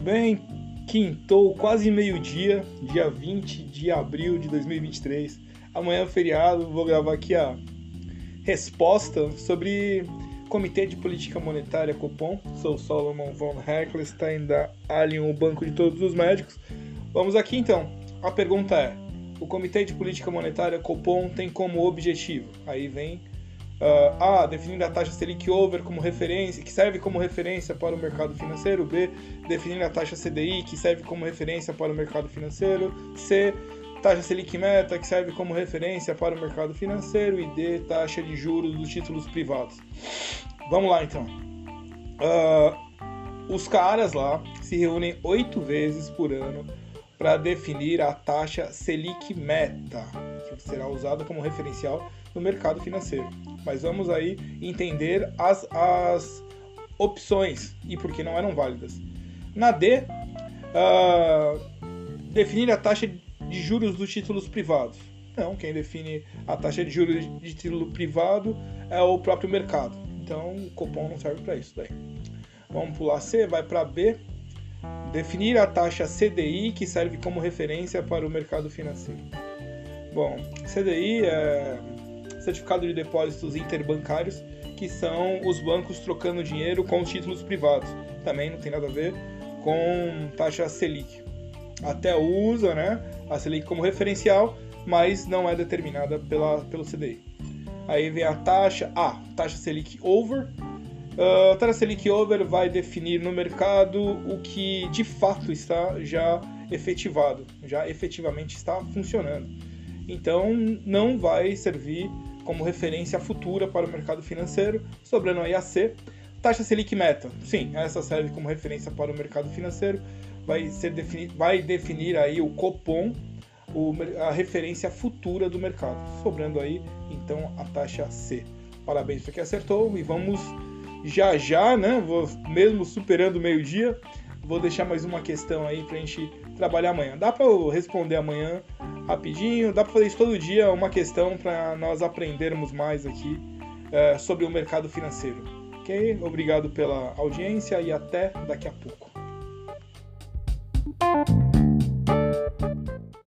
muito bem. Quintou quase meio-dia, dia 20 de abril de 2023. Amanhã é feriado, vou gravar aqui a resposta sobre Comitê de Política Monetária Copom. Sou Solomon von Heckelstein da Alien, o banco de todos os médicos. Vamos aqui então. A pergunta é: o Comitê de Política Monetária Copom tem como objetivo? Aí vem Uh, A. Definir a taxa Selic over como referência, que serve como referência para o mercado financeiro. B. Definir a taxa CDI, que serve como referência para o mercado financeiro. C. Taxa Selic meta, que serve como referência para o mercado financeiro. E D. Taxa de juros dos títulos privados. Vamos lá então. Uh, os caras lá se reúnem oito vezes por ano para definir a taxa Selic meta, que será usada como referencial no mercado financeiro. Mas vamos aí entender as, as opções e por que não eram válidas. Na D, uh, definir a taxa de juros dos títulos privados. Não, quem define a taxa de juros de título privado é o próprio mercado. Então o Copom não serve para isso daí. Vamos pular C, vai para B. Definir a taxa CDI que serve como referência para o mercado financeiro. Bom, CDI é certificado de depósitos interbancários, que são os bancos trocando dinheiro com títulos privados. Também não tem nada a ver com taxa Selic. Até usa né, a Selic como referencial, mas não é determinada pela, pelo CDI. Aí vem a taxa A, taxa Selic over. Uh, a taxa Selic over vai definir no mercado o que de fato está já efetivado, já efetivamente está funcionando. Então não vai servir como referência futura para o mercado financeiro, sobrando aí a C. Taxa Selic Meta, sim, essa serve como referência para o mercado financeiro, vai, ser defini vai definir aí o Copom, o, a referência futura do mercado, sobrando aí então a taxa C. Parabéns para quem acertou e vamos já já, né? Mesmo superando o meio-dia, vou deixar mais uma questão aí para a gente trabalhar amanhã. Dá para eu responder amanhã rapidinho, dá para fazer isso todo dia, uma questão para nós aprendermos mais aqui é, sobre o mercado financeiro. Ok? Obrigado pela audiência e até daqui a pouco.